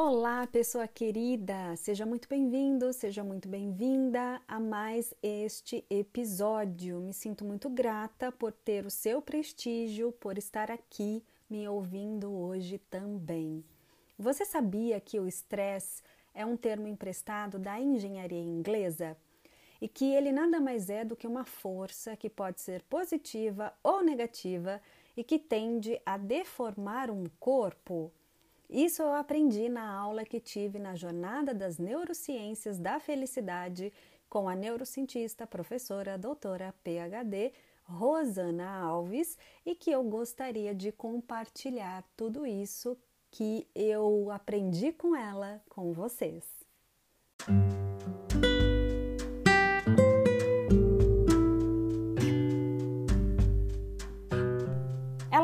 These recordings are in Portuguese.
Olá, pessoa querida! Seja muito bem-vindo, seja muito bem-vinda a mais este episódio. Me sinto muito grata por ter o seu prestígio, por estar aqui me ouvindo hoje também. Você sabia que o estresse é um termo emprestado da engenharia inglesa? E que ele nada mais é do que uma força que pode ser positiva ou negativa e que tende a deformar um corpo? Isso eu aprendi na aula que tive na Jornada das Neurociências da Felicidade com a neurocientista, professora, doutora, PhD, Rosana Alves, e que eu gostaria de compartilhar tudo isso que eu aprendi com ela com vocês.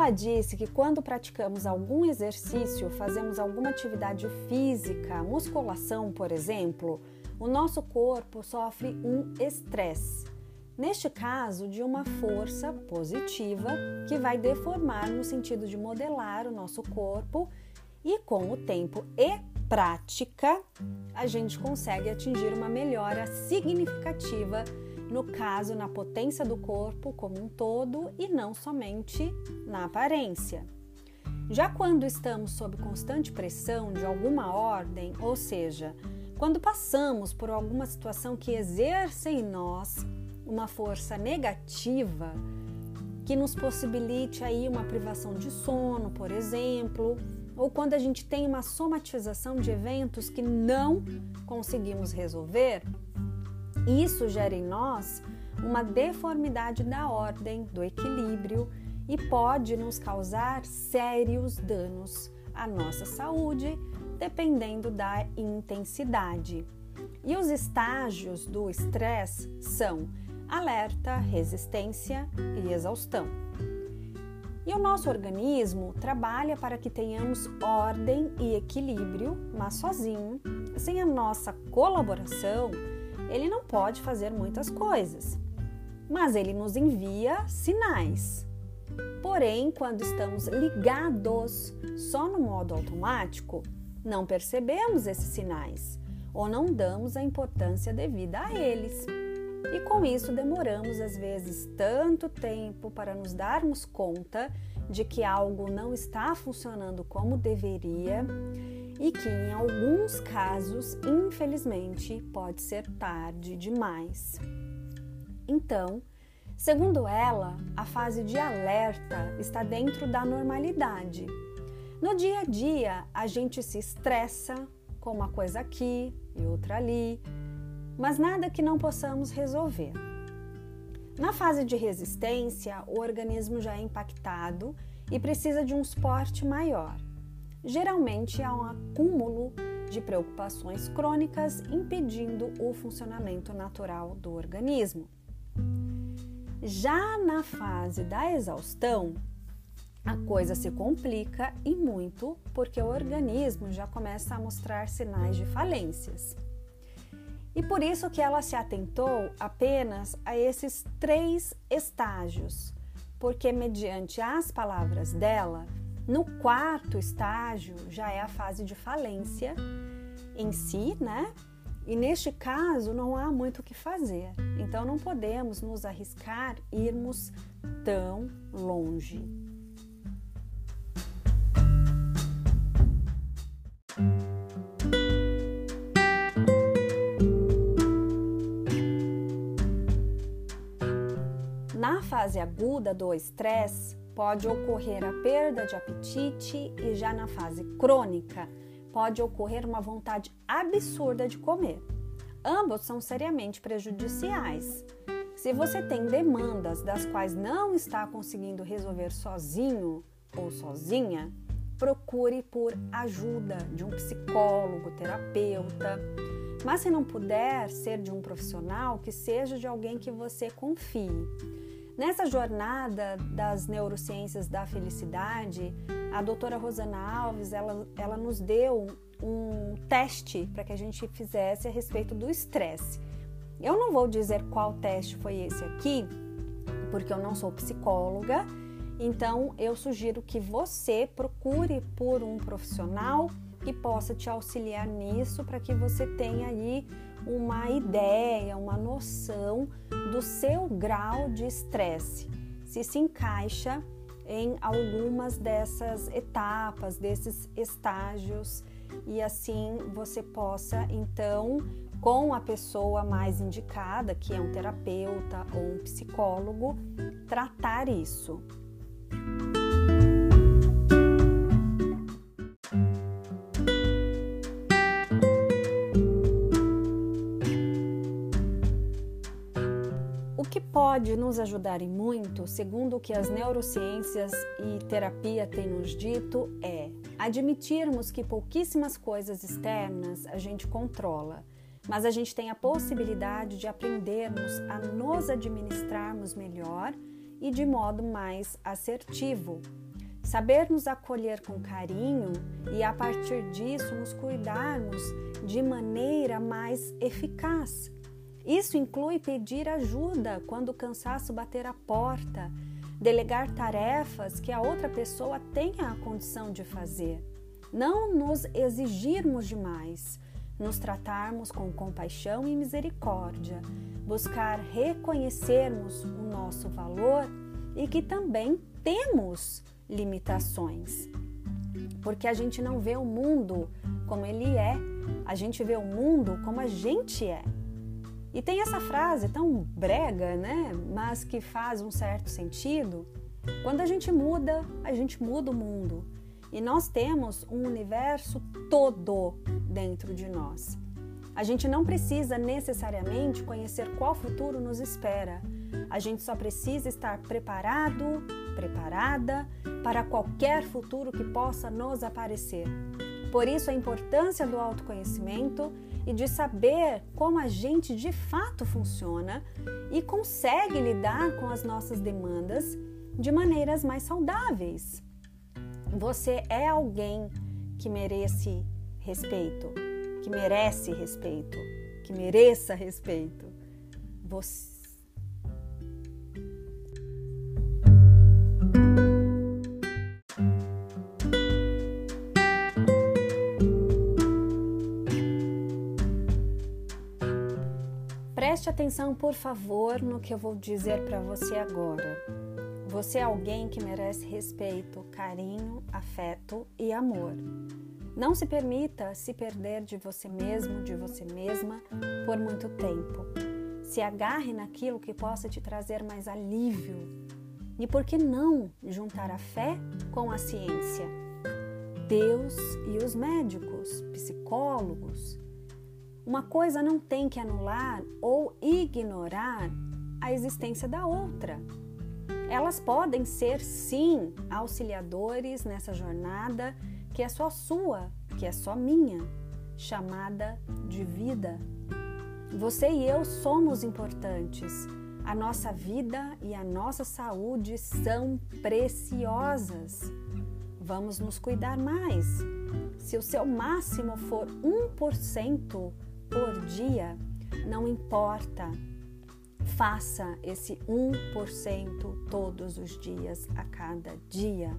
Ela disse que quando praticamos algum exercício, fazemos alguma atividade física, musculação, por exemplo, o nosso corpo sofre um estresse. Neste caso, de uma força positiva que vai deformar no sentido de modelar o nosso corpo, e com o tempo e prática, a gente consegue atingir uma melhora significativa no caso na potência do corpo como um todo e não somente na aparência. Já quando estamos sob constante pressão de alguma ordem, ou seja, quando passamos por alguma situação que exerce em nós uma força negativa, que nos possibilite aí uma privação de sono, por exemplo, ou quando a gente tem uma somatização de eventos que não conseguimos resolver, isso gera em nós uma deformidade da ordem, do equilíbrio e pode nos causar sérios danos à nossa saúde, dependendo da intensidade. E os estágios do estresse são alerta, resistência e exaustão. E o nosso organismo trabalha para que tenhamos ordem e equilíbrio, mas sozinho, sem a nossa colaboração, ele não pode fazer muitas coisas, mas ele nos envia sinais. Porém, quando estamos ligados só no modo automático, não percebemos esses sinais ou não damos a importância devida a eles. E com isso demoramos às vezes tanto tempo para nos darmos conta de que algo não está funcionando como deveria e que em alguns casos, infelizmente, pode ser tarde demais. Então, segundo ela, a fase de alerta está dentro da normalidade. No dia a dia, a gente se estressa com uma coisa aqui e outra ali, mas nada que não possamos resolver. Na fase de resistência, o organismo já é impactado e precisa de um suporte maior. Geralmente há um acúmulo de preocupações crônicas impedindo o funcionamento natural do organismo. Já na fase da exaustão, a coisa se complica e muito porque o organismo já começa a mostrar sinais de falências. E por isso que ela se atentou apenas a esses três estágios, porque mediante as palavras dela, no quarto estágio já é a fase de falência em si, né? E neste caso não há muito o que fazer. Então não podemos nos arriscar irmos tão longe. Na fase aguda do estresse, pode ocorrer a perda de apetite e já na fase crônica pode ocorrer uma vontade absurda de comer. Ambos são seriamente prejudiciais. Se você tem demandas das quais não está conseguindo resolver sozinho ou sozinha, procure por ajuda de um psicólogo, terapeuta. Mas se não puder ser de um profissional, que seja de alguém que você confie. Nessa jornada das neurociências da felicidade, a doutora Rosana Alves, ela, ela nos deu um teste para que a gente fizesse a respeito do estresse. Eu não vou dizer qual teste foi esse aqui, porque eu não sou psicóloga, então eu sugiro que você procure por um profissional que possa te auxiliar nisso para que você tenha aí uma ideia, uma noção do seu grau de estresse, se se encaixa em algumas dessas etapas, desses estágios e assim você possa então com a pessoa mais indicada, que é um terapeuta ou um psicólogo, tratar isso. Pode nos ajudar e muito, segundo o que as neurociências e terapia têm nos dito, é admitirmos que pouquíssimas coisas externas a gente controla mas a gente tem a possibilidade de aprendermos a nos administrarmos melhor e de modo mais assertivo. Saber nos acolher com carinho e a partir disso nos cuidarmos de maneira mais eficaz. Isso inclui pedir ajuda quando o cansaço bater a porta, delegar tarefas que a outra pessoa tenha a condição de fazer. Não nos exigirmos demais, nos tratarmos com compaixão e misericórdia, buscar reconhecermos o nosso valor e que também temos limitações. Porque a gente não vê o mundo como ele é, a gente vê o mundo como a gente é. E tem essa frase tão brega, né? Mas que faz um certo sentido. Quando a gente muda, a gente muda o mundo. E nós temos um universo todo dentro de nós. A gente não precisa necessariamente conhecer qual futuro nos espera. A gente só precisa estar preparado, preparada para qualquer futuro que possa nos aparecer. Por isso, a importância do autoconhecimento e de saber como a gente de fato funciona e consegue lidar com as nossas demandas de maneiras mais saudáveis. Você é alguém que merece respeito, que merece respeito, que mereça respeito. Você Preste atenção, por favor, no que eu vou dizer para você agora. Você é alguém que merece respeito, carinho, afeto e amor. Não se permita se perder de você mesmo, de você mesma por muito tempo. Se agarre naquilo que possa te trazer mais alívio. E por que não juntar a fé com a ciência? Deus e os médicos, psicólogos. Uma coisa não tem que anular ou ignorar a existência da outra. Elas podem ser, sim, auxiliadores nessa jornada que é só sua, que é só minha, chamada de vida. Você e eu somos importantes. A nossa vida e a nossa saúde são preciosas. Vamos nos cuidar mais. Se o seu máximo for 1% por dia, não importa Faça esse 1% todos os dias, a cada dia.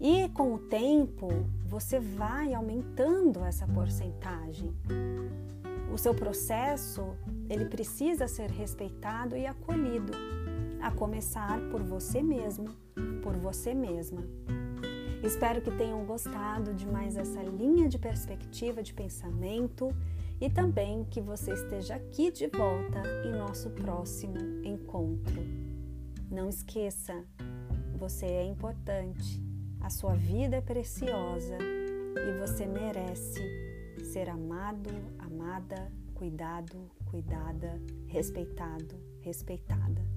E com o tempo, você vai aumentando essa porcentagem. O seu processo, ele precisa ser respeitado e acolhido, a começar por você mesmo, por você mesma. Espero que tenham gostado de mais essa linha de perspectiva de pensamento e também que você esteja aqui de volta em nosso próximo encontro. Não esqueça, você é importante, a sua vida é preciosa e você merece ser amado, amada, cuidado, cuidada, respeitado, respeitada.